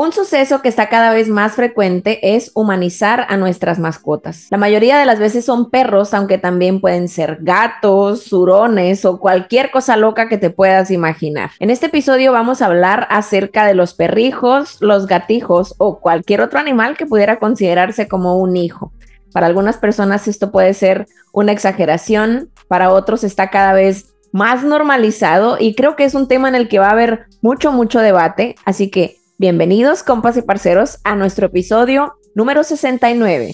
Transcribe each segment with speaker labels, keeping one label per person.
Speaker 1: Un suceso que está cada vez más frecuente es humanizar a nuestras mascotas. La mayoría de las veces son perros, aunque también pueden ser gatos, hurones o cualquier cosa loca que te puedas imaginar. En este episodio vamos a hablar acerca de los perrijos, los gatijos o cualquier otro animal que pudiera considerarse como un hijo. Para algunas personas esto puede ser una exageración, para otros está cada vez más normalizado y creo que es un tema en el que va a haber mucho, mucho debate. Así que Bienvenidos, compas y parceros, a nuestro episodio número 69.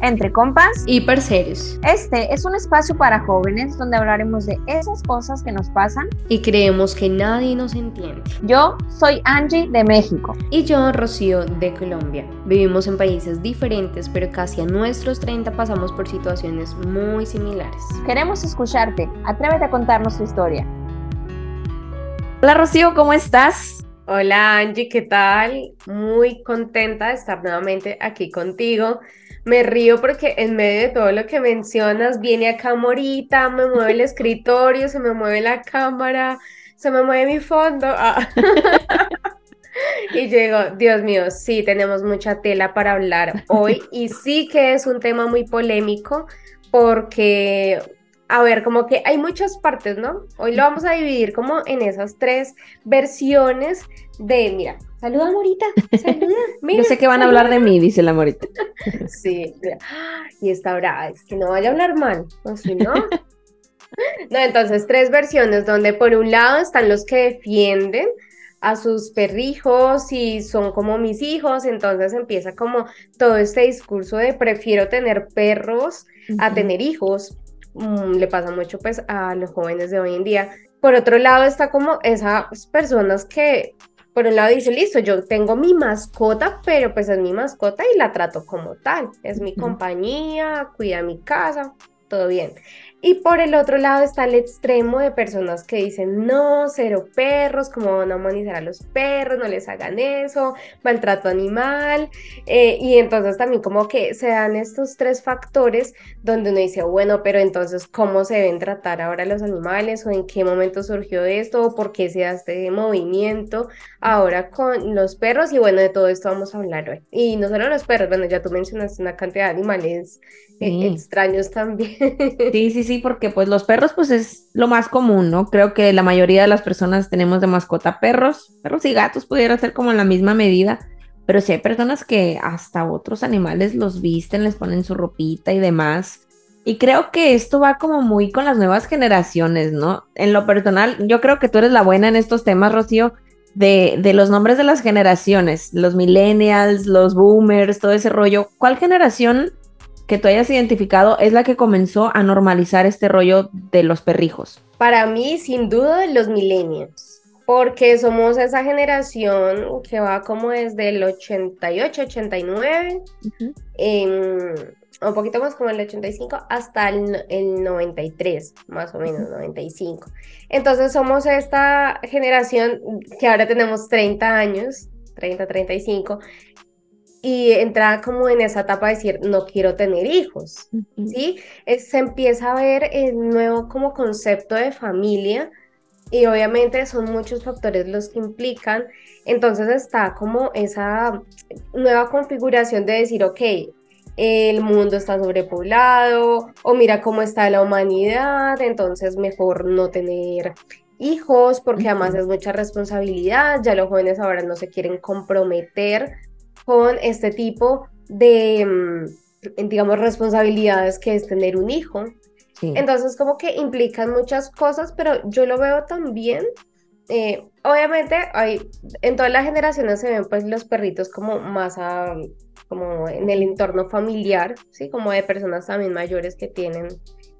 Speaker 2: Entre compas
Speaker 3: y parceros.
Speaker 2: Este es un espacio para jóvenes donde hablaremos de esas cosas que nos pasan
Speaker 3: y creemos que nadie nos entiende.
Speaker 2: Yo soy Angie de México.
Speaker 3: Y yo, Rocío, de Colombia. Vivimos en países diferentes, pero casi a nuestros 30 pasamos por situaciones muy similares.
Speaker 2: Queremos escucharte. Atrévete a contarnos tu historia.
Speaker 1: Hola Rocío, ¿cómo estás?
Speaker 3: Hola Angie, ¿qué tal? Muy contenta de estar nuevamente aquí contigo. Me río porque en medio de todo lo que mencionas, viene acá Morita, me mueve el escritorio, se me mueve la cámara, se me mueve mi fondo. Ah. y llego, Dios mío, sí, tenemos mucha tela para hablar hoy y sí que es un tema muy polémico porque a ver, como que hay muchas partes, ¿no? Hoy lo vamos a dividir como en esas tres versiones de, mira, saluda Morita, saluda.
Speaker 1: Mira, Yo sé que van a hablar de mí, dice la Morita.
Speaker 3: sí, y está brava, es que no vaya a hablar mal, o si no. no, entonces tres versiones donde por un lado están los que defienden a sus perrijos y son como mis hijos, entonces empieza como todo este discurso de prefiero tener perros a tener hijos Mm, le pasa mucho pues a los jóvenes de hoy en día. Por otro lado está como esas personas que por un lado dicen, listo, yo tengo mi mascota, pero pues es mi mascota y la trato como tal, es mi compañía, cuida mi casa, todo bien. Y por el otro lado está el extremo de personas que dicen, no, cero perros, ¿cómo van a humanizar a los perros? No les hagan eso, maltrato animal. Eh, y entonces también como que se dan estos tres factores donde uno dice, bueno, pero entonces, ¿cómo se deben tratar ahora los animales? ¿O en qué momento surgió esto? ¿O por qué se da este movimiento ahora con los perros? Y bueno, de todo esto vamos a hablar hoy. Y no solo los perros, bueno, ya tú mencionaste una cantidad de animales eh, extraños también.
Speaker 1: Sí, sí, sí, porque pues los perros pues es lo más común, ¿no? Creo que la mayoría de las personas tenemos de mascota perros, perros y gatos pudiera ser como en la misma medida, pero sí hay personas que hasta otros animales los visten, les ponen su ropita y demás. Y creo que esto va como muy con las nuevas generaciones, ¿no? En lo personal, yo creo que tú eres la buena en estos temas, Rocío, de, de los nombres de las generaciones, los millennials, los boomers, todo ese rollo. ¿Cuál generación que tú hayas identificado es la que comenzó a normalizar este rollo de los perrijos?
Speaker 3: Para mí, sin duda, los millennials, porque somos esa generación que va como desde el 88, 89, un poquito más como el 85, hasta el, el 93, más o menos, 95. Entonces somos esta generación que ahora tenemos 30 años, 30, 35, y entra como en esa etapa de decir, no quiero tener hijos, ¿sí? se empieza a ver el nuevo como concepto de familia y obviamente son muchos factores los que implican, entonces está como esa nueva configuración de decir, ok, el mundo está sobrepoblado o mira cómo está la humanidad, entonces mejor no tener hijos porque además es mucha responsabilidad, ya los jóvenes ahora no se quieren comprometer con este tipo de, mm, digamos, responsabilidades que es tener un hijo. Entonces, como que implican muchas cosas, pero yo lo veo también. Eh, obviamente, hay, en todas las generaciones se ven pues los perritos como más a, como en el entorno familiar, ¿sí? Como de personas también mayores que tienen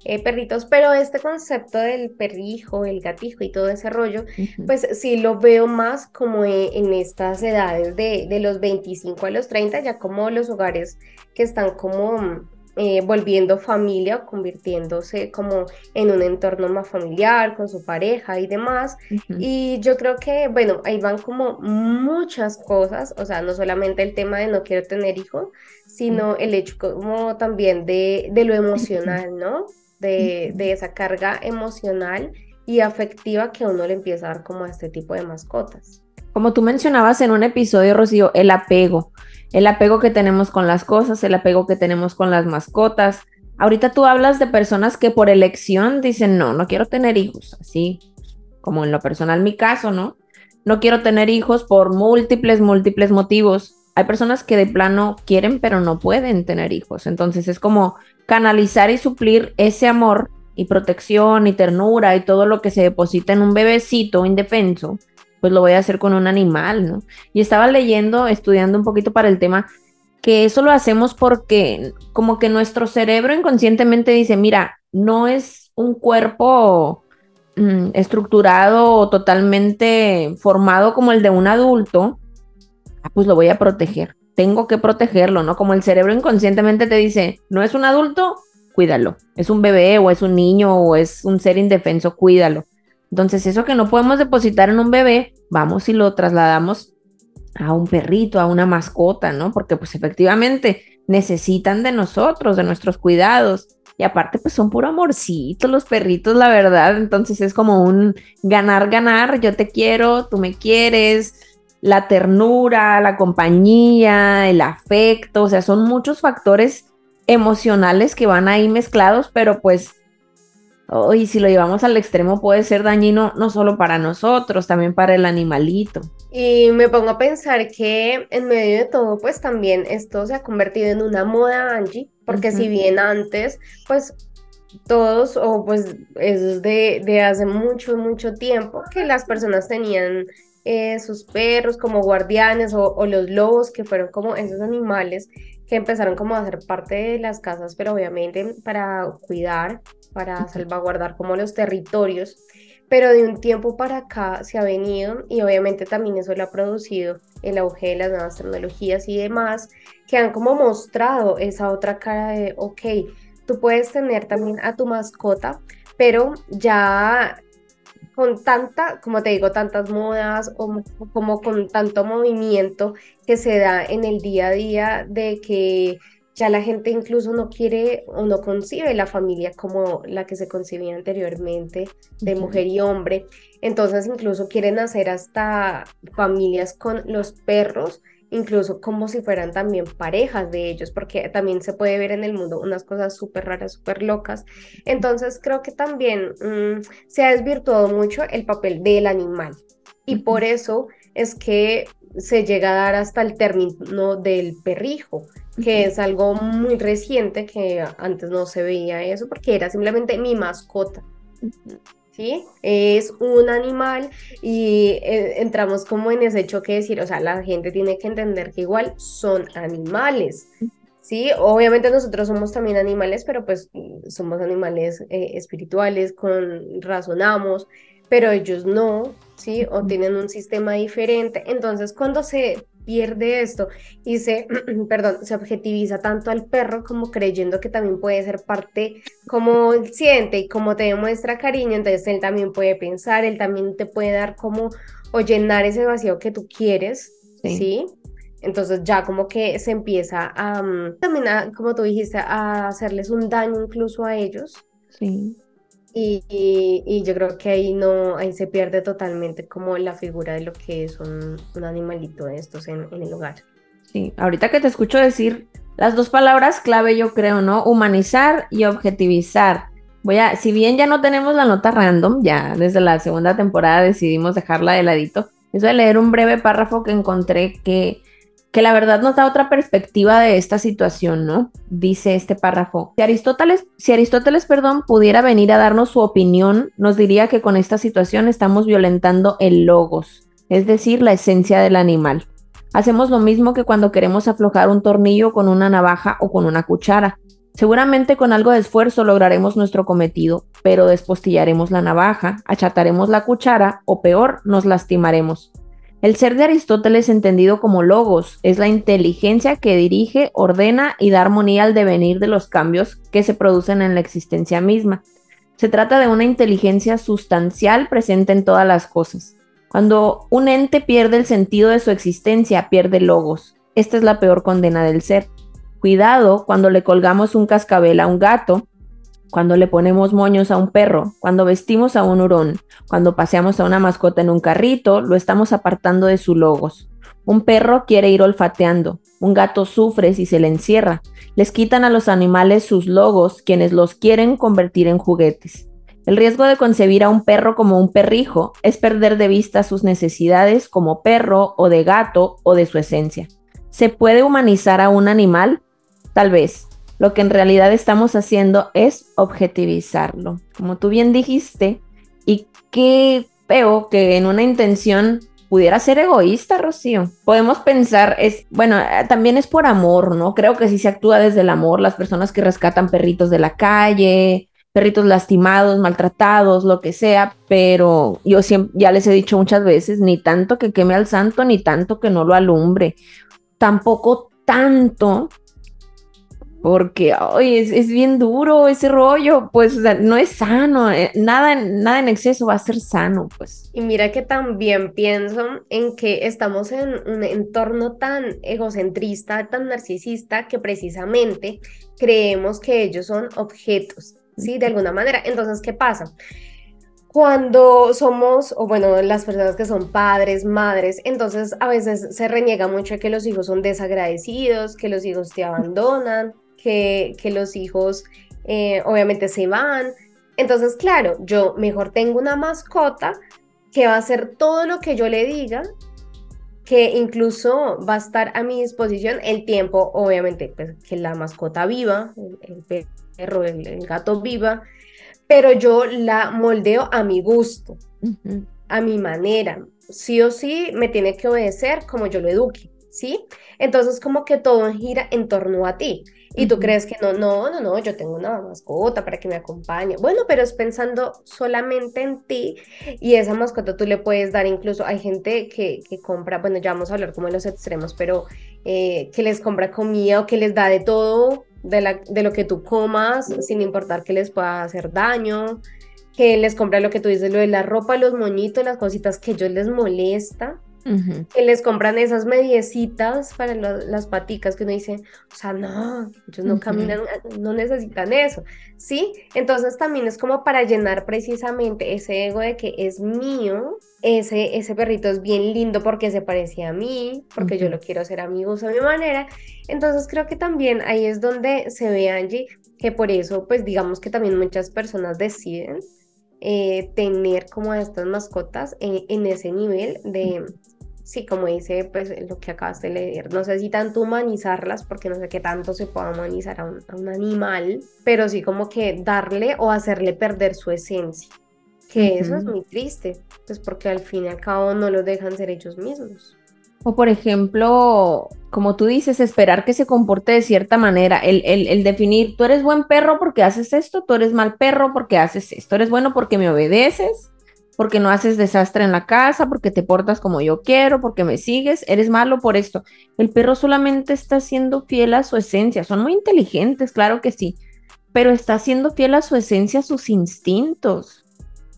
Speaker 3: eh, perritos, pero este concepto del perrijo, el gatijo y todo ese rollo, pues sí lo veo más como e, en, estas edades de, de, los 25 a los 30, ya como los hogares que están como eh, volviendo familia o convirtiéndose como en un entorno más familiar con su pareja y demás. Y yo creo que, bueno, ahí van como muchas cosas, o sea, no solamente el tema de no quiero tener hijos, sino el hecho como también de, de lo emocional, ¿no? De, esa carga emocional y afectiva que uno le empieza a dar como a este tipo de mascotas.
Speaker 1: Como tú mencionabas en un episodio, Rocío, el apego, el apego que tenemos con las cosas, el apego que tenemos con las mascotas. Ahorita tú hablas de personas que por elección dicen, no, no quiero tener hijos, así como en lo personal mi caso, ¿no? No quiero tener hijos por múltiples, múltiples motivos. Hay personas que de plano quieren pero no pueden tener hijos. Entonces es como canalizar y suplir ese amor y protección y ternura y todo lo que se deposita en un bebecito indefenso, pues lo voy a hacer con un animal, ¿no? Y estaba leyendo, estudiando un poquito para el tema, que eso lo hacemos porque como que nuestro cerebro inconscientemente dice, mira, no es un cuerpo mm, estructurado o totalmente formado como el de un adulto, pues lo voy a proteger. Tengo que protegerlo, ¿no? Como el cerebro inconscientemente te dice, no es un adulto, cuídalo. Es un bebé o es un niño o es un ser indefenso, cuídalo. Entonces, eso que no podemos depositar en un bebé, vamos y lo trasladamos a un perrito, a una mascota, ¿no? Porque pues efectivamente necesitan de nosotros, de nuestros cuidados. Y aparte, pues son puro amorcito los perritos, la verdad. Entonces es como un ganar, ganar. Yo te quiero, tú me quieres. La ternura, la compañía, el afecto. O sea, son muchos factores emocionales que van ahí mezclados, pero pues, hoy si lo llevamos al extremo puede ser dañino no solo para nosotros, también para el animalito.
Speaker 3: Y me pongo a pensar que en medio de todo, pues también esto se ha convertido en una moda, Angie, porque si bien antes, pues todos, o pues es de, de hace mucho, mucho tiempo, que las personas tenían eh, sus perros como guardianes o, o, los lobos, que fueron como esos animales que empezaron como a ser parte de las casas, pero obviamente para cuidar, para salvaguardar como los territorios. Pero de un tiempo para acá se ha venido y obviamente también eso lo ha producido el auge de las nuevas tecnologías y demás, que han como mostrado esa otra cara de, ok, tú puedes tener también a tu mascota, pero ya con tanta, como te digo, tantas modas o como con tanto movimiento que se da en el día a día de que ya la gente incluso no quiere o no concibe la familia como la que se concebía anteriormente de mujer y hombre. Entonces incluso quieren hacer hasta familias con los perros incluso como si fueran también parejas de ellos, porque también se puede ver en el mundo unas cosas súper raras, súper locas. Entonces creo que también mm, se ha desvirtuado mucho el papel del animal y por eso es que se llega a dar hasta el término del perrijo, que es algo muy reciente que antes no se veía eso porque era simplemente mi mascota. ¿Sí? Es un animal y eh, entramos como en ese choque de decir, o sea, la gente tiene que entender que igual son animales, ¿sí? Obviamente nosotros somos también animales, pero pues somos animales eh, espirituales, con razonamos, pero ellos no, ¿sí? O tienen un sistema diferente. Entonces, cuando se pierde esto y se, perdón, se objetiviza tanto al perro como creyendo que también puede ser parte como siente y como te demuestra cariño, entonces él también puede pensar, él también te puede dar como o llenar ese vacío que tú quieres, ¿sí? Entonces ya como que se empieza a, mm, también como tú dijiste, a hacerles un daño incluso a ellos.
Speaker 1: Sí.
Speaker 3: Y, yo creo que ahí no, ahí se pierde totalmente como la figura de lo que es un, animalito de estos en, en, el hogar.
Speaker 1: Sí, ahorita que te escucho decir las dos palabras clave, yo creo, ¿no? Humanizar y objetivizar. Voy a, si bien ya no tenemos la nota random, ya desde la segunda temporada decidimos dejarla de ladito, voy a leer un breve párrafo que encontré que que la verdad nos da otra perspectiva de esta situación, ¿no? Dice este párrafo. Si Aristóteles, si Aristóteles, perdón, pudiera venir a darnos su opinión, nos diría que con esta situación estamos violentando el logos, es decir, la esencia del animal. Hacemos lo mismo que cuando queremos aflojar un tornillo con una navaja o con una cuchara. Seguramente con algo de esfuerzo lograremos nuestro cometido, pero despostillaremos la navaja, achataremos la cuchara o peor, nos lastimaremos. El ser de Aristóteles entendido como logos es la inteligencia que dirige, ordena y da armonía al devenir de los cambios que se producen en la existencia misma. Se trata de una inteligencia sustancial presente en todas las cosas. Cuando un ente pierde el sentido de su existencia, pierde logos. Esta es la peor condena del ser. Cuidado cuando le colgamos un cascabel a un gato cuando le ponemos moños a un perro, cuando vestimos a un hurón, cuando paseamos a una mascota en un carrito, lo estamos apartando de sus logos. Un perro quiere ir olfateando, un gato sufre si se le encierra. Les quitan a los animales sus logos quienes los quieren convertir en juguetes. El riesgo de concebir a un perro como un perrijo es perder de vista sus necesidades como perro o de gato o de su esencia. ¿Se puede humanizar a un animal? Tal vez. Lo que en realidad estamos haciendo es objetivizarlo. Como tú bien dijiste, y qué feo que en una intención pudiera ser egoísta, Rocío. Podemos pensar, es, bueno, eh, también es por amor, ¿no? Creo que sí se actúa desde el amor, las personas que rescatan perritos de la calle, perritos lastimados, maltratados, lo que sea, pero yo siempre, ya les he dicho muchas veces, ni tanto que queme al santo, ni tanto que no lo alumbre, tampoco tanto porque hoy es, bien duro ese rollo, pues no es sano, eh, nada, nada en exceso va a ser sano, pues.
Speaker 3: Y mira que también pienso en que estamos en un entorno tan egocentrista, tan narcisista, que precisamente creemos que ellos son objetos, ¿sí? De alguna manera. Entonces, ¿qué pasa? cuando somos, o bueno, las personas que son padres, madres, entonces a veces se reniega mucho que los hijos son desagradecidos, que los hijos te abandonan, que, los hijos eh, obviamente se van. Entonces, claro, yo mejor tengo una mascota que va a hacer todo lo que yo le diga, que incluso va a estar a mi disposición el tiempo, obviamente, pues, que la mascota viva, el, perro, el, gato viva, pero yo la moldeo a mi gusto, a mi manera. Sí o sí me tiene que obedecer como yo lo eduque, ¿sí? Entonces como que todo gira en torno a ti. Y tú crees que no, no, no, no, yo tengo una mascota para que me acompañe. Bueno, pero es pensando solamente en ti y esa mascota tú le puedes dar incluso, hay gente que, que compra, bueno, ya vamos a hablar como de los extremos, pero eh, que les compra comida o que les da de todo, de, la, de lo que tú comas, sin importar que les pueda hacer daño, que les compra lo que tú dices, lo de la ropa, los moñitos, las cositas que ellos les molesta que les compran esas mediecitas para las paticas que uno dice, o sea, no, ellos no caminan, no necesitan eso, ¿sí? Entonces también es como para llenar precisamente ese ego de que es mío, ese, ese perrito es bien lindo porque se parece a mí, porque yo lo quiero hacer amigos a mi manera. Entonces creo que también ahí es donde se ve Angie, que por eso pues digamos que también muchas personas deciden eh, tener como estas mascotas en ese nivel de, sí, como dice pues lo que acabas de leer, no sé si tanto humanizarlas, porque no sé qué tanto se pueda humanizar a un, animal, pero sí como que darle o hacerle perder su esencia, que eso es muy triste, pues porque al fin y al cabo no los dejan ser ellos mismos.
Speaker 1: O por ejemplo, como tú dices, esperar que se comporte de cierta manera, el, el, el, definir, tú eres buen perro porque haces esto, tú eres mal perro porque haces esto, eres bueno porque me obedeces, porque no haces desastre en la casa, porque te portas como yo quiero, porque me sigues, eres malo por esto. El perro solamente está siendo fiel a su esencia. Son muy inteligentes, claro que sí, pero está siendo fiel a su esencia, a sus instintos.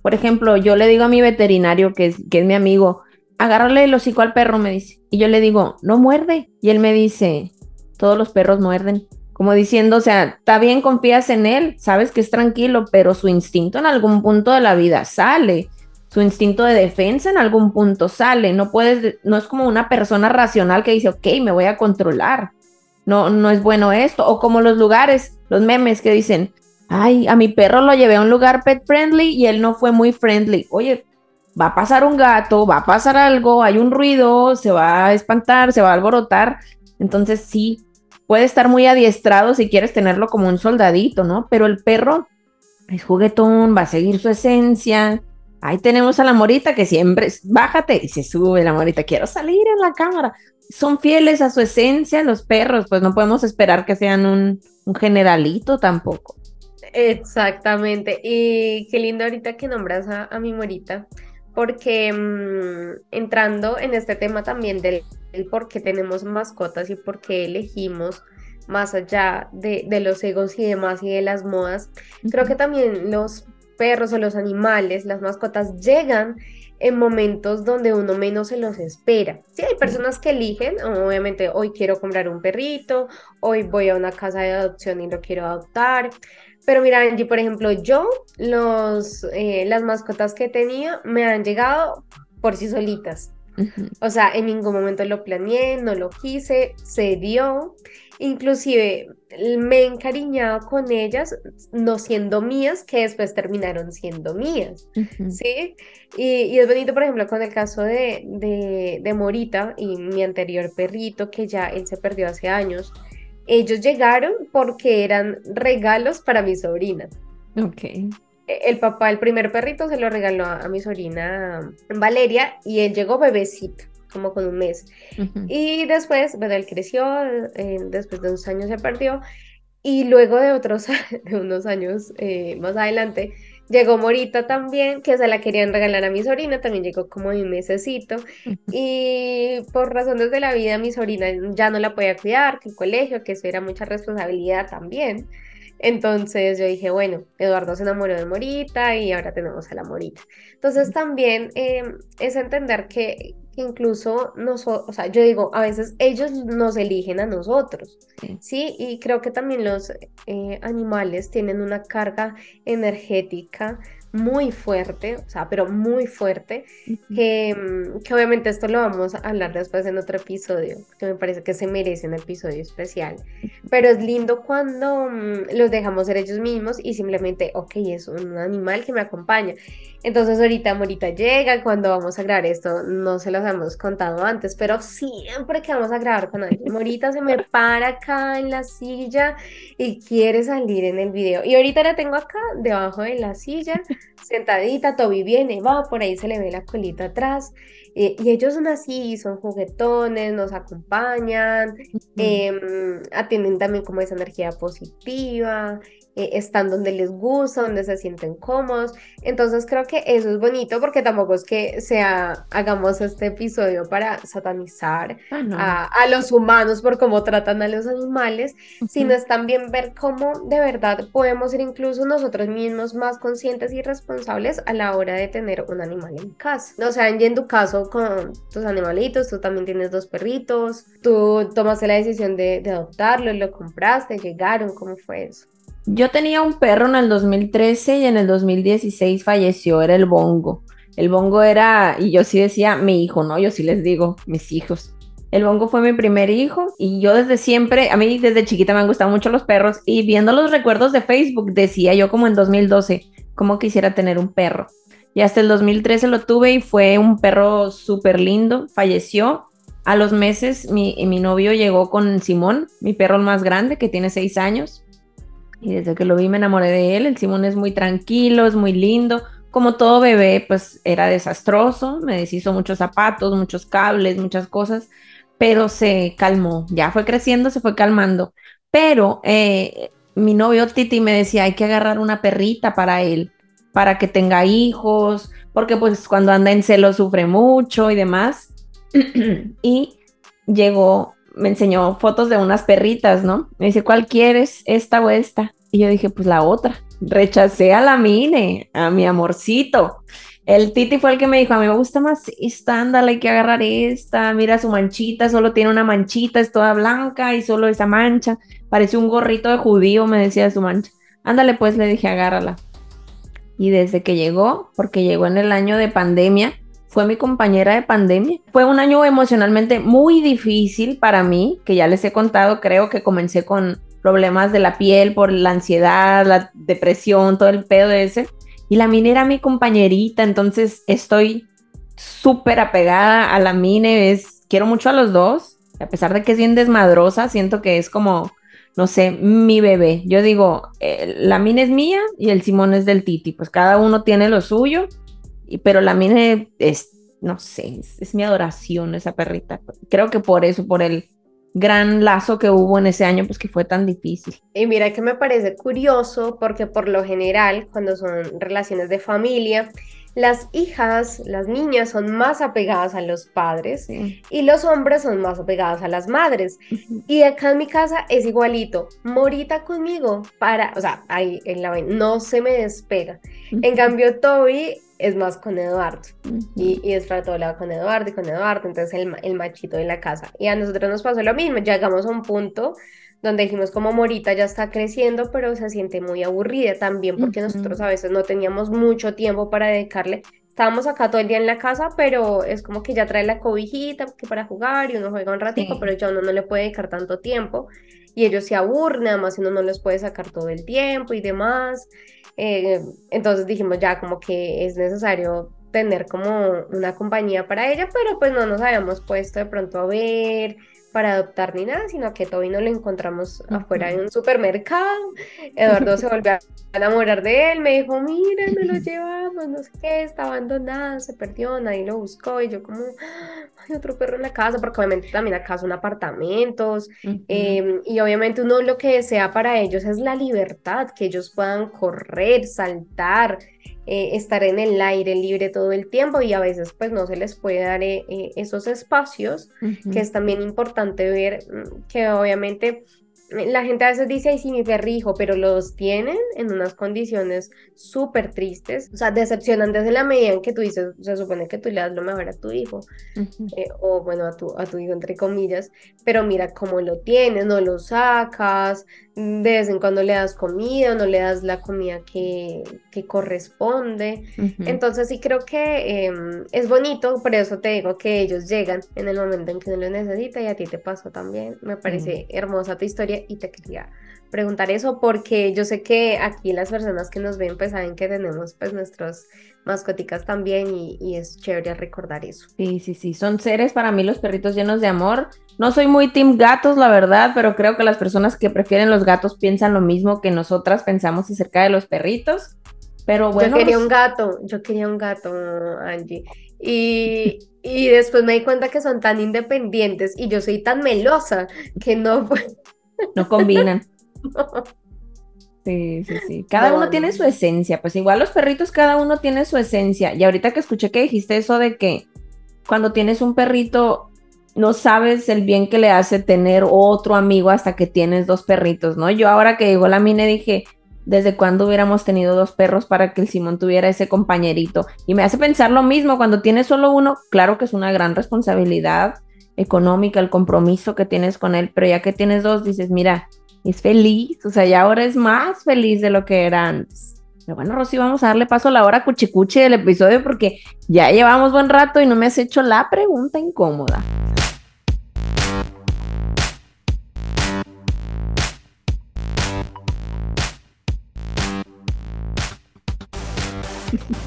Speaker 1: Por ejemplo, yo le digo a mi veterinario, que es, que es mi amigo, agárrale el hocico al perro, me dice. Y yo le digo, no muerde. Y él me dice, todos los perros muerden. Como diciendo, o sea, está bien, confías en él, sabes que es tranquilo, pero su instinto en algún punto de la vida sale su instinto de defensa en algún punto sale. No puedes, no es como una persona racional que dice, ok, me voy a controlar. No, no es bueno esto. O como los lugares, los memes que dicen, ay, a mi perro lo llevé a un lugar pet friendly y él no fue muy friendly. Oye, va a pasar un gato, va a pasar algo, hay un ruido, se va a espantar, se va a alborotar. Entonces sí, puede estar muy adiestrado si quieres tenerlo como un soldadito, ¿no? Pero el perro es juguetón, va a seguir su esencia, Ahí tenemos a la morita que siempre, bájate y se sube la morita, quiero salir en la cámara. Son fieles a su esencia los perros, pues no podemos esperar que sean un, generalito tampoco.
Speaker 3: Exactamente, y qué lindo ahorita que nombras a, mi morita, porque mm, entrando en este tema también del, por qué tenemos mascotas y por qué elegimos más allá de, de los egos y demás y de las modas, creo que también los perros o los animales, las mascotas llegan en momentos donde uno menos se los espera. Sí, hay personas que eligen, obviamente hoy quiero comprar un perrito, hoy voy a una casa de adopción y lo quiero adoptar. Pero mira, Angie, por ejemplo, yo, los, eh, las mascotas que tenía me han llegado por sí solitas. O sea, en ningún momento lo planeé, no lo quise, se dio. Inclusive me he encariñado con ellas, no siendo mías, que después terminaron siendo mías, ¿sí? Y, es bonito, por ejemplo, con el caso de, de, Morita y mi anterior perrito, que ya él se perdió hace años. Ellos llegaron porque eran regalos para mi sobrina.
Speaker 1: Ok. E,
Speaker 3: el papá, el primer perrito, se lo regaló a mi sobrina Valeria y él llegó bebecito como con un mes. Y después, bueno, él creció, eh, después de unos años se perdió, y luego de otros, de unos años eh, más adelante, llegó Morita también, que se la querían regalar a mi sobrina, también llegó como de un mesecito, y por razones de la vida mi sobrina ya no la podía cuidar, que el colegio, que eso era mucha responsabilidad también. Entonces yo dije, bueno, Eduardo se enamoró de Morita y ahora tenemos a la Morita. Entonces también eh, es entender que, incluso nosotros, o sea, yo digo, a veces ellos nos eligen a nosotros, ¿sí? Y creo que también los eh, animales tienen una carga energética muy fuerte, o sea, pero muy fuerte, que, mm, que, obviamente esto lo vamos a hablar después en otro episodio, que me parece que se merece un episodio especial, pero es lindo cuando mm, los dejamos ser ellos mismos y simplemente, ok, es un animal que me acompaña. Entonces ahorita Morita llega, cuando vamos a grabar esto, no se los hemos contado antes, pero siempre que vamos a grabar con alguien, Morita se me para acá en la silla y quiere salir en el video. Y ahorita la tengo acá, debajo de la silla, sentadita, Toby viene, va, por ahí se le ve la colita atrás. Eh, y ellos son así, son juguetones, nos acompañan, em, atienden también como esa energía positiva, eh, están donde les gusta, donde se sienten cómodos. Entonces creo que eso es bonito porque tampoco es que sea, hagamos este episodio para satanizar ah, a, los humanos por cómo tratan a los animales, sino es también ver cómo de verdad podemos ser incluso nosotros mismos más conscientes y responsables a la hora de tener un animal en casa. O sea, en tu caso con tus animalitos, tú también tienes dos perritos, tú tomaste la decisión de, de adoptarlos, lo compraste, llegaron, ¿cómo fue eso?
Speaker 1: Yo tenía un perro en el 2013 y en el 2016 falleció, era el bongo. El bongo era, y yo sí decía mi hijo, ¿no? Yo sí les digo, mis hijos. El bongo fue mi primer hijo y yo desde siempre, a mí desde chiquita me han gustado mucho los perros y viendo los recuerdos de Facebook decía yo como en 2012, cómo quisiera tener un perro. Y hasta el 2013 lo tuve y fue un perro súper lindo, falleció. A los meses mi, mi novio llegó con Simón, mi perro más grande, que tiene seis años. Y desde que lo vi me enamoré de él. El Simón es muy tranquilo, es muy lindo. Como todo bebé, pues era desastroso. Me deshizo muchos zapatos, muchos cables, muchas cosas. Pero se calmó. Ya fue creciendo, se fue calmando. Pero eh, mi novio Titi me decía, hay que agarrar una perrita para él, para que tenga hijos, porque pues cuando anda en celo sufre mucho y demás. y llegó me enseñó fotos de unas perritas, ¿no? Me dice, ¿cuál quieres? ¿Esta o esta? Y yo dije, pues la otra. Rechacé a la Mine, a mi amorcito. El Titi fue el que me dijo, a mí me gusta más esta, ándale, hay que agarrar esta, mira su manchita, solo tiene una manchita, es toda blanca y solo esa mancha, parece un gorrito de judío, me decía su mancha. Ándale, pues le dije, agárrala. Y desde que llegó, porque llegó en el año de pandemia, fue mi compañera de pandemia. Fue un año emocionalmente muy difícil para mí, que ya les he contado, creo que comencé con problemas de la piel por la ansiedad, la depresión, todo el pedo ese. Y la Mine era mi compañerita, entonces estoy súper apegada a la Mine, es, quiero mucho a los dos, a pesar de que es bien desmadrosa, siento que es como, no sé, mi bebé. Yo digo, eh, la Mine es mía y el Simón es del Titi, pues cada uno tiene lo suyo pero la mine es, no sé, es, mi adoración esa perrita. Creo que por eso, por el gran lazo que hubo en ese año, pues que fue tan difícil.
Speaker 3: Y mira que me parece curioso porque por lo general, cuando son relaciones de familia, las hijas, las niñas son más apegadas a los padres y los hombres son más apegados a las madres. Y acá en mi casa es igualito, morita conmigo para, o sea, ahí en la no se me despega. En cambio, Toby es más con Eduardo y, y, es para todo lado con Eduardo y con Eduardo, entonces el, el machito de la casa. Y a nosotros nos pasó lo mismo, llegamos a un punto donde dijimos como Morita ya está creciendo, pero se siente muy aburrida también porque nosotros a veces no teníamos mucho tiempo para dedicarle. Estábamos acá todo el día en la casa, pero es como que ya trae la cobijita que para jugar y uno juega un ratito, pero ya uno no le puede dedicar tanto tiempo y ellos se aburren, además uno no les puede sacar todo el tiempo y demás. Eh, entonces dijimos ya como que es necesario tener como una compañía para ella, pero pues no nos habíamos puesto de pronto a ver para adoptar ni nada, sino que Toby no lo encontramos afuera en un supermercado. Eduardo se volvió a enamorar de él, me dijo, mira, no lo llevamos, no sé qué, está abandonado, se perdió, nadie lo buscó, y yo como, hay otro perro en la casa, porque obviamente también acá son apartamentos, em, y obviamente uno lo que desea para ellos es la libertad, que ellos puedan correr, saltar, eh, estar en el aire libre todo el tiempo y a veces pues no se les puede dar eh, eh, esos espacios, que es también importante ver mm, que obviamente la gente a veces dice, ay, sí, mi perrijo, pero los tienen en unas condiciones súper tristes, o sea, decepcionan desde la medida en que tú dices, se supone que tú le das lo mejor a tu hijo, eh, o bueno, a tu, a tu hijo entre comillas, pero mira cómo lo tienes, no lo sacas, de vez en cuando le das comida, no le das la comida que, que corresponde. Entonces sí creo que em, es bonito, por eso te digo que ellos llegan en el momento en que uno lo necesita y a ti te pasó también. Me parece hermosa tu historia y te quería preguntar eso porque yo sé que aquí las personas que nos ven pues saben que tenemos pues nuestros mascoticas también y, es chévere recordar eso.
Speaker 1: Sí, sí, sí, son seres para mí los perritos llenos de amor. No soy muy team gatos, la verdad, pero creo que las personas que prefieren los gatos piensan lo mismo que nosotras pensamos acerca de los perritos. Pero bueno.
Speaker 3: Yo quería pues un gato, yo quería un gato, Angie. Y, y después me di cuenta que son tan independientes y yo soy tan melosa que no.
Speaker 1: No combinan. Sí, sí, sí. Cada uno tiene su esencia, pues igual los perritos, cada uno tiene su esencia. Y ahorita que escuché que dijiste eso de que cuando tienes un perrito, no sabes el bien que le hace tener otro amigo hasta que tienes dos perritos, ¿no? Yo ahora que llegó la mine dije, ¿desde cuándo hubiéramos tenido dos perros para que el Simón tuviera ese compañerito? Y me hace pensar lo mismo, cuando tienes solo uno, claro que es una gran responsabilidad económica, el compromiso que tienes con él, pero ya que tienes dos, dices, mira, es feliz, o sea, ya ahora es más feliz de lo que era antes. Pero bueno, Rosy, vamos a darle paso a la hora cuchicuchi del episodio porque ya llevamos buen rato y no me has hecho la pregunta incómoda.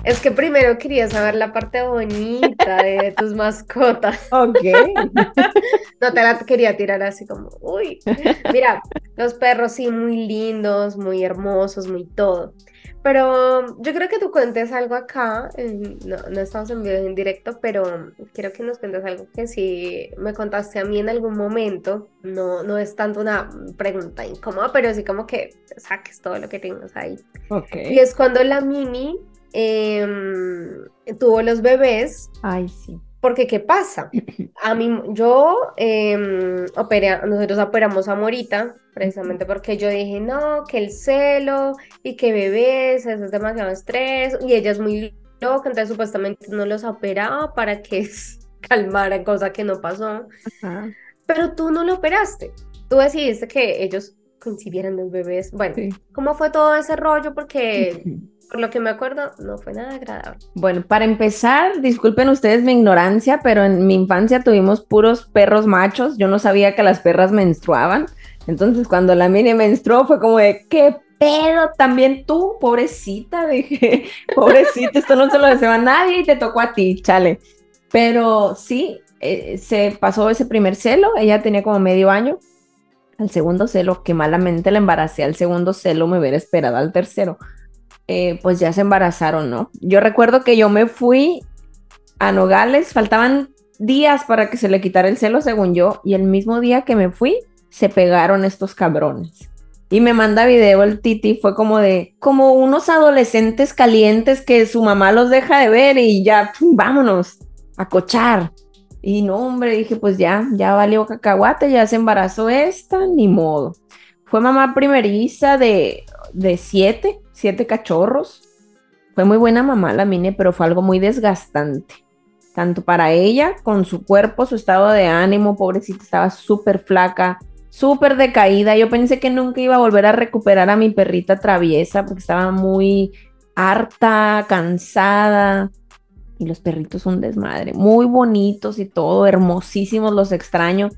Speaker 3: Es que primero quería saber la parte bonita de tus mascotas.
Speaker 1: Ok.
Speaker 3: No te la quería tirar así como, uy. Mira, los perros sí, muy lindos, muy hermosos, muy todo. Pero yo creo que tú cuentes algo acá, no, no estamos en video en directo, pero quiero que nos cuentes algo que si me contaste a mí en algún momento, no, no es tanto una pregunta incómoda, pero sí como que saques todo lo que tengas ahí.
Speaker 1: Okay.
Speaker 3: Y es cuando la Mini Em, tuvo los bebés.
Speaker 1: Ay, sí.
Speaker 3: Porque, ¿qué pasa? A mí, yo eh, operé, nosotros operamos a Morita, precisamente porque yo dije, no, que el celo y que bebés, eso es demasiado estrés, y ella es muy loca, entonces supuestamente no los operaba para que calmara, cosa que no pasó. Pero tú no lo operaste, tú decidiste que ellos coincidieran los bebés. Bueno, ¿cómo fue todo ese rollo? Porque por lo que me acuerdo, no fue nada agradable.
Speaker 1: Bueno, para empezar, disculpen ustedes mi ignorancia, pero en mi infancia tuvimos puros perros machos. Yo no sabía que las perras menstruaban. Entonces, cuando la mini menstruó, fue como de, ¿qué pedo? También tú, pobrecita, dije, pobrecita, esto no se lo deseo a nadie y te tocó a ti, chale. Pero sí, eh, se pasó ese primer celo, ella tenía como medio año. Al segundo celo, que malamente la embaracé, al segundo celo me hubiera esperado al tercero. Eh, pues ya se embarazaron, ¿no? Yo recuerdo que yo me fui a Nogales, faltaban días para que se le quitara el celo, según yo, y el mismo día que me fui, se pegaron estos cabrones. Y me manda video el Titi, fue como de, como unos adolescentes calientes que su mamá los deja de ver y ya, vámonos, a cochar. Y no, hombre, dije, pues ya, ya valió cacahuate, ya se embarazó esta, ni modo. Fue mamá primeriza de, de siete, siete cachorros. Fue muy buena mamá la Mine, pero fue algo muy desgastante. Tanto para ella, con su cuerpo, su estado de ánimo, pobrecita, estaba súper flaca, súper decaída. Yo pensé que nunca iba a volver a recuperar a mi perrita traviesa porque estaba muy harta, cansada. Y los perritos son desmadre, muy bonitos y todo, hermosísimos, los extraño.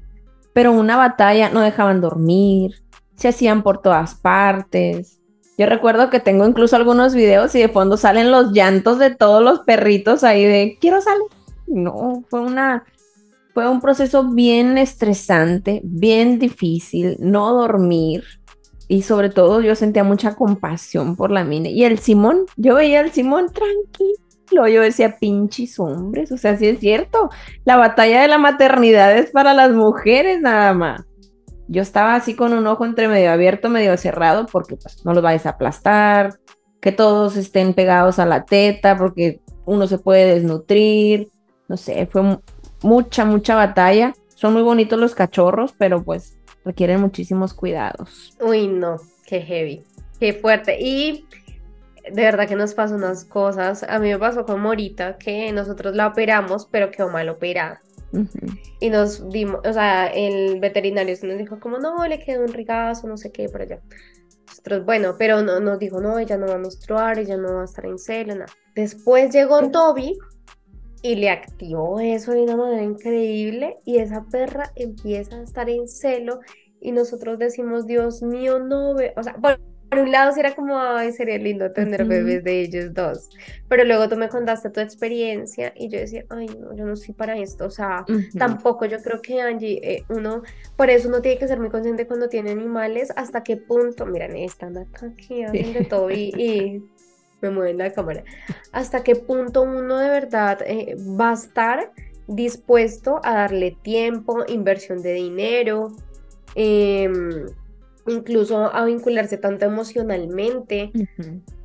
Speaker 1: Pero una batalla, no dejaban dormir, se hacían por todas partes. Yo recuerdo que tengo incluso algunos videos y de fondo salen los llantos de todos los perritos ahí de quiero salir. No, fue una fue un proceso bien estresante, bien difícil, no dormir y sobre todo yo sentía mucha compasión por la mina. Y el Simón, yo veía al Simón tranquilo, yo decía pinches hombres, o sea, sí es cierto, la batalla de la maternidad es para las mujeres nada más yo estaba así con un ojo entre medio abierto, medio cerrado, porque pues no los vais a aplastar, que todos estén pegados a la teta, porque uno se puede desnutrir, no sé, fue mucha, mucha batalla. Son muy bonitos los cachorros, pero pues requieren muchísimos cuidados.
Speaker 3: Uy, no, qué heavy, qué fuerte. Y de verdad que nos pasan unas cosas. A mí me pasó con Morita, que nosotros la operamos, pero quedó mal operada. Y nos dimos, o sea, el veterinario nos dijo como, no, le quedó un regazo, no sé qué, por allá. Nosotros, bueno, pero no, nos dijo, no, ella no va a menstruar, ella no va a estar en celo, nada. Después llegó Toby y le activó eso de una manera increíble y esa perra empieza a estar en celo y nosotros decimos, Dios mío, no o sea, por un lado sí era como, ay, sería lindo tener bebés de ellos dos, pero luego tú me contaste tu experiencia y yo decía, ay, no, yo no soy para esto, o sea, tampoco yo creo que Angie, eh, uno, por eso uno tiene que ser muy consciente cuando tiene animales, hasta qué punto, miren, están acá aquí, de todo y, me mueven la cámara, hasta qué punto uno de verdad eh, va a estar dispuesto a darle tiempo, inversión de dinero, eh, incluso a vincularse tanto emocionalmente,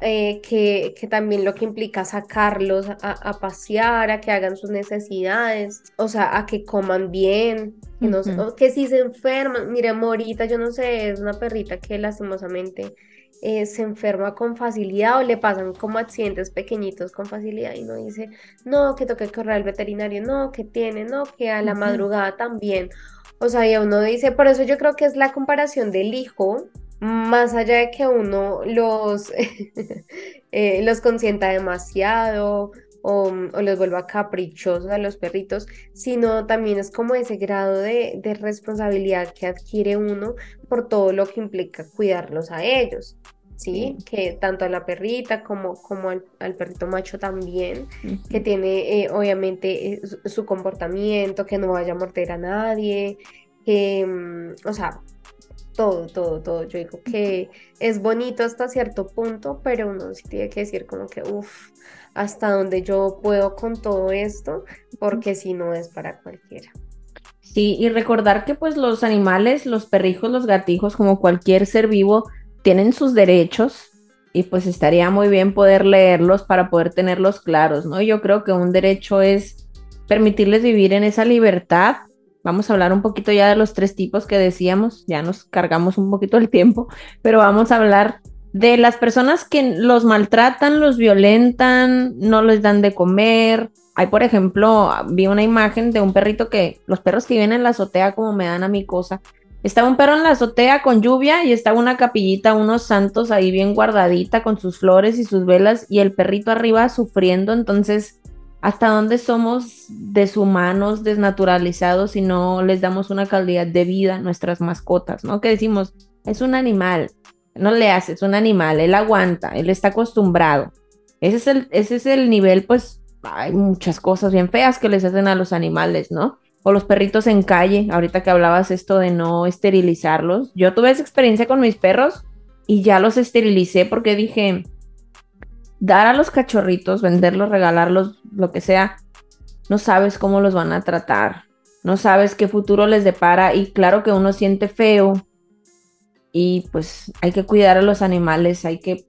Speaker 3: eh, que, que, también lo que implica sacarlos a, pasear, a que hagan sus necesidades, o sea, a que coman bien, que, no, que si se enferman, mire, Morita, yo no sé, es una perrita que lastimosamente eh, se enferma con facilidad o le pasan como accidentes pequeñitos con facilidad y no dice, no, que toque correr al veterinario, no, que tiene, no, que a la madrugada también. O sea, y uno dice, por eso yo creo que es la comparación del hijo, más allá de que uno los, eh, los consienta demasiado o, los vuelva caprichosos a los perritos, sino también es como ese grado de, de responsabilidad que adquiere uno por todo lo que implica cuidarlos a ellos. ¿Sí? Que tanto a la perrita como, como al, perrito macho también, que tiene eh, obviamente eh, su, comportamiento, que no vaya a morder a nadie, que, mm, o sea, todo, todo, todo. Yo digo que es bonito hasta cierto punto, pero uno sí tiene que decir como que, uff, hasta donde yo puedo con todo esto, porque si no es para cualquiera.
Speaker 1: Sí, y recordar que pues los animales, los perrijos, los gatijos, como cualquier ser vivo, tienen sus derechos y pues estaría muy bien poder leerlos para poder tenerlos claros, ¿no? Yo creo que un derecho es permitirles vivir en esa libertad. Vamos a hablar un poquito ya de los tres tipos que decíamos, ya nos cargamos un poquito el tiempo, pero vamos a hablar de las personas que los maltratan, los violentan, no les dan de comer. Hay, por ejemplo, vi una imagen de un perrito que los perros que viven en la azotea como me dan a mi cosa, estaba un perro en la azotea con lluvia y estaba una capillita, unos santos ahí bien guardadita con sus flores y sus velas y el perrito arriba sufriendo. Entonces, ¿hasta dónde somos deshumanos, desnaturalizados y no les damos una calidad de vida a nuestras mascotas? ¿No? Que decimos, es un animal, no le haces, un animal, él aguanta, él está acostumbrado. Ese es el, ese es el nivel, pues hay muchas cosas bien feas que les hacen a los animales, ¿no? O los perritos en calle, ahorita que hablabas esto de no esterilizarlos. Yo tuve esa experiencia con mis perros y ya los esterilicé porque dije, dar a los cachorritos, venderlos, regalarlos, lo que sea, no sabes cómo los van a tratar, no sabes qué futuro les depara y claro que uno siente feo y pues hay que cuidar a los animales, hay que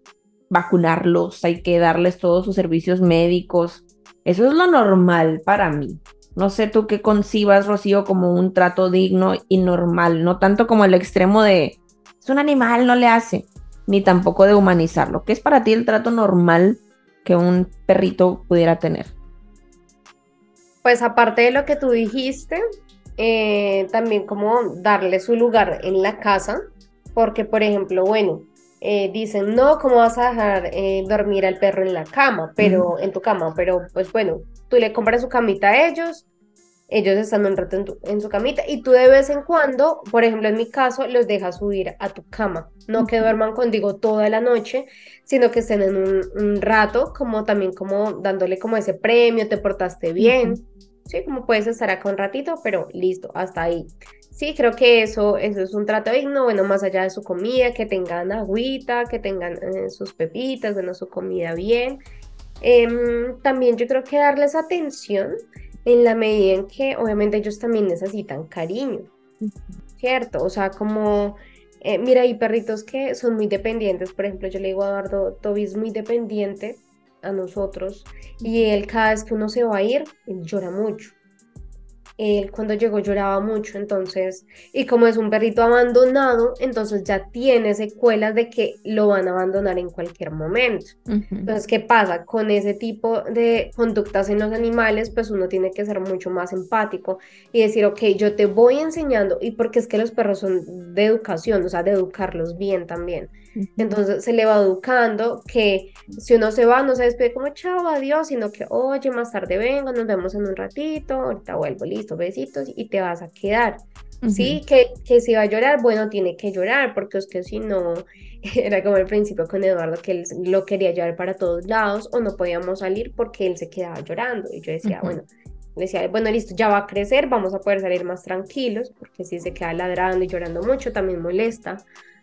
Speaker 1: vacunarlos, hay que darles todos sus servicios médicos. Eso es lo normal para mí. No sé tú qué concibas, Rocío, como un trato digno y normal, no tanto como el extremo de es un animal, no le hace, ni tampoco de humanizarlo. ¿Qué es para ti el trato normal que un perrito pudiera tener?
Speaker 3: Pues aparte de lo que tú dijiste, eh, también como darle su lugar en la casa, porque por ejemplo, bueno, eh, dicen, no, ¿cómo vas a dejar eh, dormir al perro en la cama? Pero en tu cama, pero pues bueno, tú le compras su camita a ellos, ellos están un rato en, su camita y tú de vez en cuando, por ejemplo en mi caso, los dejas subir a tu cama, no que duerman contigo toda la noche, sino que estén en un, rato, como también como dándole como ese premio, te portaste bien, sí, como puedes estar acá un ratito, pero listo, hasta ahí. Sí, creo que eso, eso es un trato digno, bueno, más allá de su comida, que tengan agüita, que tengan eh, sus pepitas, bueno, su comida bien. Em, también yo creo que darles atención en la medida en que obviamente ellos también necesitan cariño, ¿cierto? O sea, como, eh, mira, hay perritos que son muy dependientes, por ejemplo, yo le digo a Eduardo, Toby es muy dependiente a nosotros y él cada vez que uno se va a ir, él llora mucho él cuando llegó lloraba mucho, entonces, y como es un perrito abandonado, entonces ya tiene secuelas de que lo van a abandonar en cualquier momento. Entonces, ¿qué pasa? Con ese tipo de conductas en los animales, pues uno tiene que ser mucho más empático y decir, ok, yo te voy enseñando, y porque es que los perros son de educación, o sea, de educarlos bien también. Entonces se le va educando que si uno se va, no se despide como chao, adiós, sino que oye, más tarde vengo, nos vemos en un ratito, ahorita vuelvo, listo, besitos y te vas a quedar. Sí, que, que si va a llorar, bueno, tiene que llorar, porque es que si no, era como al principio con Eduardo, que él lo quería llevar para todos lados o no podíamos salir porque él se quedaba llorando. Y yo decía, bueno, decía, bueno, listo, ya va a crecer, vamos a poder salir más tranquilos, porque si se queda ladrando y llorando mucho, también molesta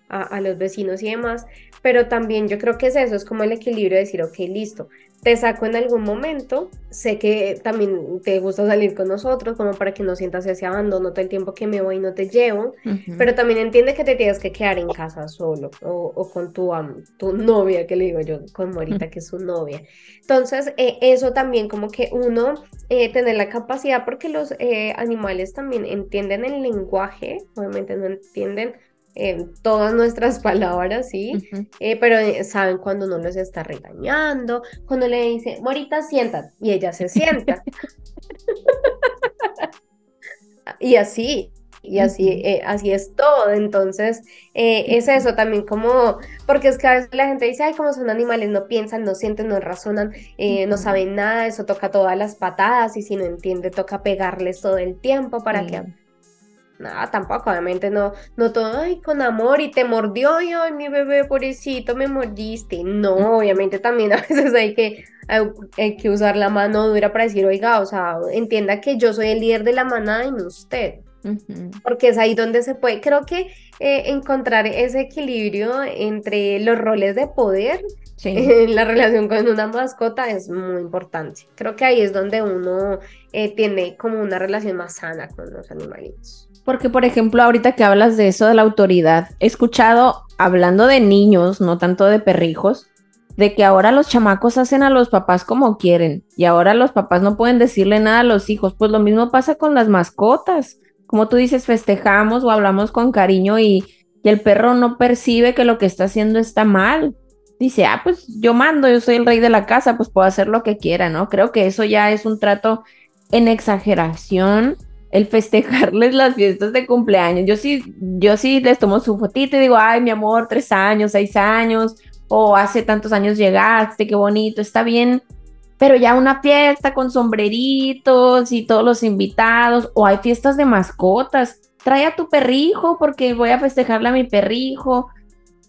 Speaker 3: a, los vecinos y demás, pero también yo creo que es eso, es como el equilibrio de decir, ok, listo, te saco en algún momento, sé que también te gusta salir con nosotros, como para que no sientas ese abandono todo el tiempo que me voy y no te llevo, pero también entiende que te tienes que quedar en casa solo o, con tu, tu novia, que le digo yo, con Morita, que es su novia. Entonces, eh, eso también como que uno eh, tener la capacidad, porque los eh, animales también entienden el lenguaje, obviamente no entienden todas nuestras palabras, ¿sí? Eh, pero eh, saben cuando uno los está regañando, cuando le dice, Morita, siéntate, y ella se sienta. y así, y así, eh, así es todo. Entonces, es eso también como, porque es que a veces la gente dice, ay, como son animales, no piensan, no sienten, no razonan, no saben nada, eso toca todas las patadas y si no entiende, toca pegarles todo el tiempo para que Nada, tampoco, obviamente no, no todo, ay, con amor y te mordió, y ay, mi bebé, pobrecito, me mordiste. No, obviamente también a veces hay que, hay, que usar la mano dura para decir, oiga, o sea, entienda que yo soy el líder de la manada y no usted. Porque es ahí donde se puede, creo que eh, encontrar ese equilibrio entre los roles de poder en la relación con una mascota es muy importante. Creo que ahí es donde uno eh, tiene como una relación más sana con los animalitos.
Speaker 1: Porque, por ejemplo, ahorita que hablas de eso de la autoridad, he escuchado, hablando de niños, no tanto de perrijos, de que ahora los chamacos hacen a los papás como quieren y ahora los papás no pueden decirle nada a los hijos. Pues lo mismo pasa con las mascotas. Como tú dices, festejamos o hablamos con cariño y, y el perro no percibe que lo que está haciendo está mal. Dice, ah, pues yo mando, yo soy el rey de la casa, pues puedo hacer lo que quiera, ¿no? Creo que eso ya es un trato en exageración el festejarles las fiestas de cumpleaños. Yo sí, yo sí les tomo su fotito y digo, ay, mi amor, tres años, seis años, o hace tantos años llegaste, qué bonito, está bien. Pero ya una fiesta con sombreritos y todos los invitados, o hay fiestas de mascotas. Trae a tu perrijo porque voy a festejarle a mi perrijo.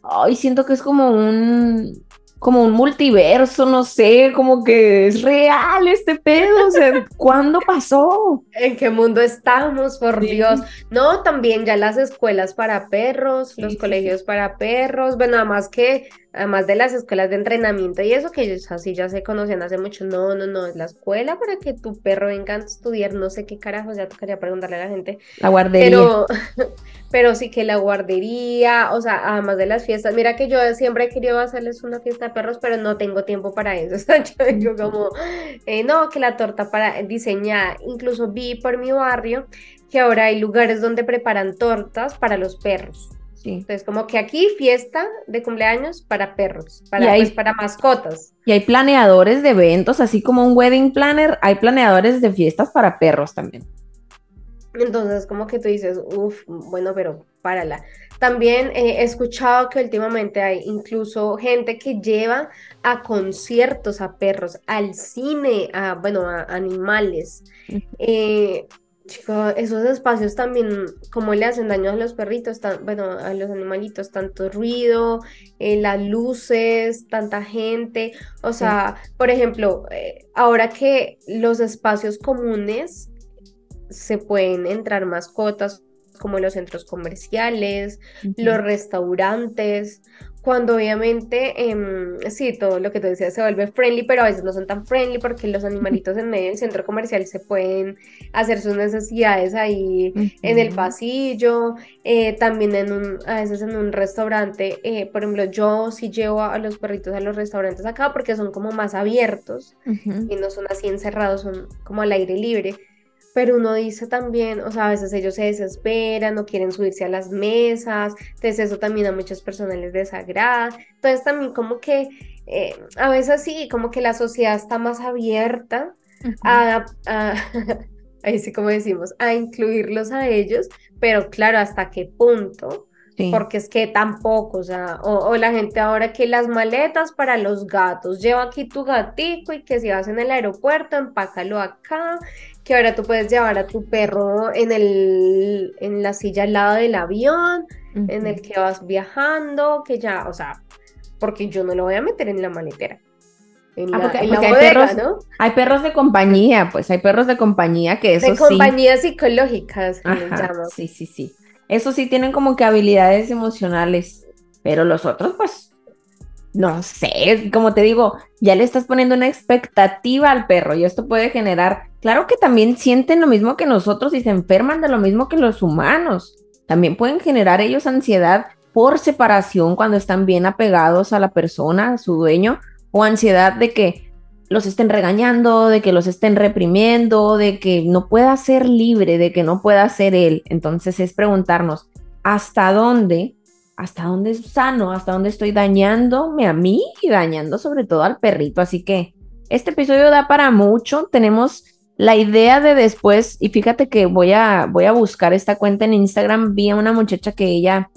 Speaker 1: Ay, siento que es como un, como un multiverso, no sé, como que es real este pedo, o sea, ¿cuándo pasó?
Speaker 3: ¿En qué mundo estamos, por Dios? No, también ya las escuelas para perros, los colegios para perros, bueno, nada más que además de las escuelas de entrenamiento y eso que ellos así ya se conocían hace mucho, no, no, no, es la escuela para que tu perro venga a estudiar, no sé qué carajos, ya tocaría preguntarle a la gente.
Speaker 1: La guardería.
Speaker 3: Pero, pero sí que la guardería, o sea, además de las fiestas, mira que yo siempre he querido hacerles una fiesta de perros, pero no tengo tiempo para eso, o sea, yo como, eh, no, que la torta para diseñar, incluso vi por mi barrio que ahora hay lugares donde preparan tortas para los perros. Entonces, como que aquí fiesta de cumpleaños para perros, para, pues, para mascotas.
Speaker 1: Y hay planeadores de eventos, así como un wedding planner, hay planeadores de fiestas para perros también.
Speaker 3: Entonces, como que tú dices, uff, bueno, pero párala. También he escuchado que últimamente hay incluso gente que lleva a conciertos a perros, al cine, a, bueno, a animales. Eh, Chico, esos espacios también, como le hacen daño a los perritos, bueno, a los animalitos, tanto ruido, eh, las luces, tanta gente. O sea, por ejemplo, eh, ahora que los espacios comunes se pueden entrar mascotas, como los centros comerciales, los restaurantes, cuando obviamente, em, sí, todo lo que tú decías se vuelve friendly, pero a veces no son tan friendly porque los animalitos en medio del centro comercial se pueden hacer sus necesidades ahí en el pasillo, eh, también en un, a veces en un restaurante, eh, por ejemplo, yo sí llevo a los perritos a los restaurantes acá porque son como más abiertos y no son así encerrados, son como al aire libre pero uno dice también, o sea, a veces ellos se desesperan, no quieren subirse a las mesas, entonces eso también a muchas personas les desagrada, entonces también como que eh, a veces sí, como que la sociedad está más abierta a, ahí sí como decimos, a incluirlos a ellos, pero claro, hasta qué punto, porque es que tampoco, o sea, o, la gente ahora que las maletas para los gatos, lleva aquí tu gatico y que si vas en el aeropuerto, empácalo acá, que ahora tú puedes llevar a tu perro en, el, en la silla al lado del avión, en el que vas viajando, que ya, o sea, porque yo no lo voy a meter en la maletera.
Speaker 1: En ah, la, hay, perros, ¿no? hay perros de compañía, pues hay perros de compañía que eso
Speaker 3: de compañías psicológicas
Speaker 1: Sí, sí, sí. Eso sí tienen como que habilidades emocionales, pero los otros, pues, no sé, como te digo, ya le estás poniendo una expectativa al perro y esto puede generar, claro que también sienten lo mismo que nosotros y se enferman de lo mismo que los humanos. También pueden generar ellos ansiedad por separación cuando están bien apegados a la persona, a su dueño, o ansiedad de que los estén regañando, de que los estén reprimiendo, de que no pueda ser libre, de que no pueda ser él. Entonces es preguntarnos, ¿hasta dónde? ¿Hasta dónde es sano? ¿Hasta dónde estoy dañándome a mí y dañando sobre todo al perrito? Así que este episodio da para mucho. Tenemos la idea de después, y fíjate que voy a, voy a buscar esta cuenta en Instagram. Vi a una muchacha que ella,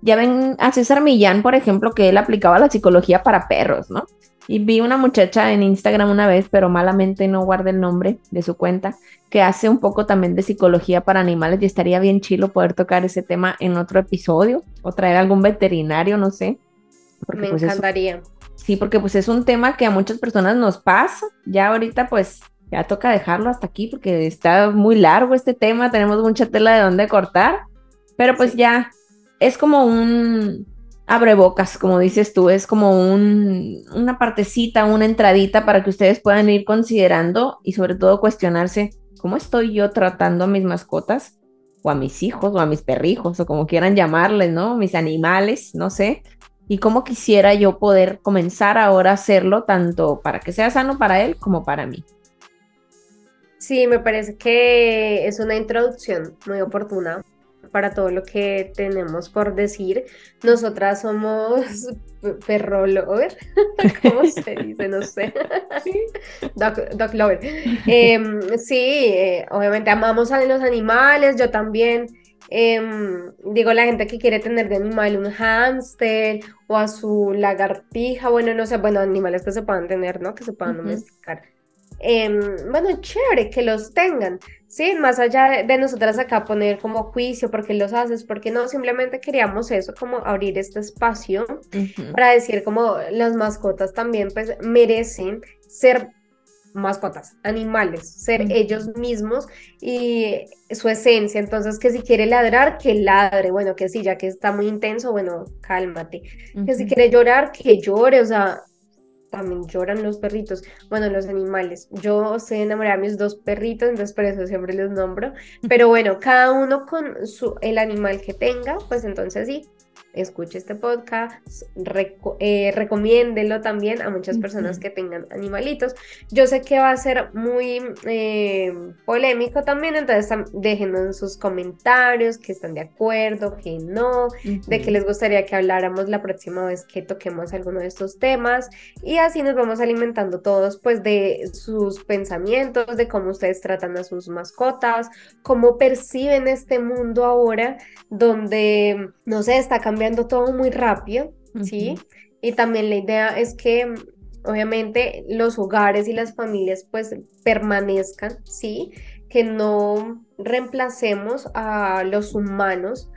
Speaker 1: ya ven a César Millán, por ejemplo, que él aplicaba la psicología para perros, ¿no? Y vi una muchacha en Instagram una vez, pero malamente no guardé el nombre de su cuenta, que hace un poco también de psicología para animales y estaría bien chilo poder tocar ese tema en otro episodio o traer algún veterinario, no sé.
Speaker 3: Me pues, encantaría.
Speaker 1: sí, porque pues es un tema que a muchas personas nos pasa. Ya ahorita pues ya toca dejarlo hasta aquí porque está muy largo este tema, tenemos mucha tela de dónde cortar, pero pues ya es como un abre bocas, como dices tú, es como un, una partecita, una entradita para que ustedes puedan ir considerando y sobre todo cuestionarse cómo estoy yo tratando a mis mascotas o a mis hijos o a mis perrijos o como quieran llamarles, ¿no? Mis animales, no sé. Y cómo quisiera yo poder comenzar ahora a hacerlo tanto para que sea sano para él como para mí.
Speaker 3: Sí, me parece que es una introducción muy oportuna para todo lo que tenemos por decir. Nosotras somos perro lover, ¿cómo se dice? No sé. Dog, lover. Em, sí, eh, obviamente amamos a los animales, yo también. Em, digo, la gente que quiere tener de animal un hámster o a su lagartija, bueno, no sé, bueno, animales que se puedan tener, ¿no? Que se puedan domesticar. Em, bueno, chévere que los tengan, ¿sí? Más allá de, nosotras acá poner como juicio, porque los haces? porque no? Simplemente queríamos eso, como abrir este espacio para decir como las mascotas también pues merecen ser mascotas, animales, ser ellos mismos y su esencia. Entonces, que si quiere ladrar, que ladre. Bueno, que si ya que está muy intenso, bueno, cálmate. Que si quiere llorar, que llore. O sea, también lloran los perritos, bueno, los animales. Yo sé enamorar a mis dos perritos, entonces por eso siempre los nombro. Pero bueno, cada uno con su, el animal que tenga, pues entonces sí, escuche este podcast, eh, recomiéndelo también a muchas personas que tengan animalitos. Yo sé que va a ser muy eh, polémico también, entonces déjenos sus comentarios, que están de acuerdo, que no, de que les gustaría que habláramos la próxima vez que toquemos alguno de estos temas. Y así nos vamos alimentando todos pues de sus pensamientos, de cómo ustedes tratan a sus mascotas, cómo perciben este mundo ahora donde, no sé, está cambiando todo muy rápido, ¿sí? Y también la idea es que obviamente los hogares y las familias pues permanezcan, ¿sí? Que no reemplacemos a los humanos,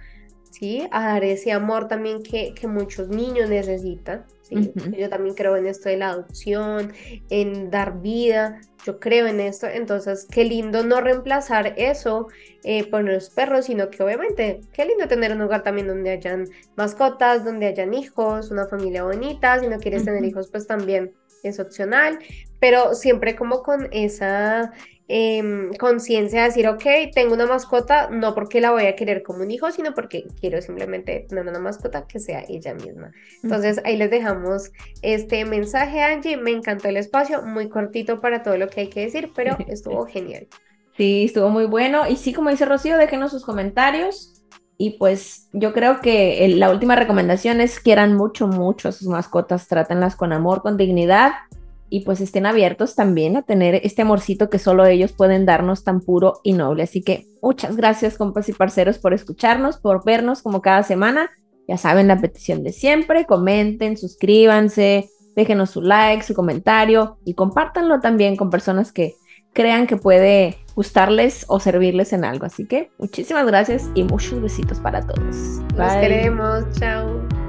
Speaker 3: ¿sí? A dar ese amor también que, que muchos niños necesitan, yo también creo en esto de la adopción, en dar vida, yo creo en esto, entonces qué lindo no reemplazar eso eh, por los perros, sino que obviamente qué lindo tener un lugar también donde hayan mascotas, donde hayan hijos, una familia bonita, si no quieres tener hijos pues también es opcional, pero siempre como con esa Em, conciencia de decir, ok, tengo una mascota, no porque la voy a querer como un hijo, sino porque quiero simplemente tener una mascota que sea ella misma. Entonces ahí les dejamos este mensaje, Angie. Me encantó el espacio, muy cortito para todo lo que hay que decir, pero estuvo genial.
Speaker 1: Sí, estuvo muy bueno. Y sí, como dice Rocío, déjenos sus comentarios. Y pues yo creo que la última recomendación es quieran mucho, mucho a sus mascotas, trátenlas con amor, con dignidad y pues estén abiertos también a tener este amorcito que solo ellos pueden darnos tan puro y noble. Así que muchas gracias compas y parceros por escucharnos, por vernos como cada semana. Ya saben la petición de siempre, comenten, suscríbanse, déjenos su like, su comentario y compártanlo también con personas que crean que puede gustarles o servirles en algo. Así que muchísimas gracias y muchos besitos para todos.
Speaker 3: Los queremos, chao.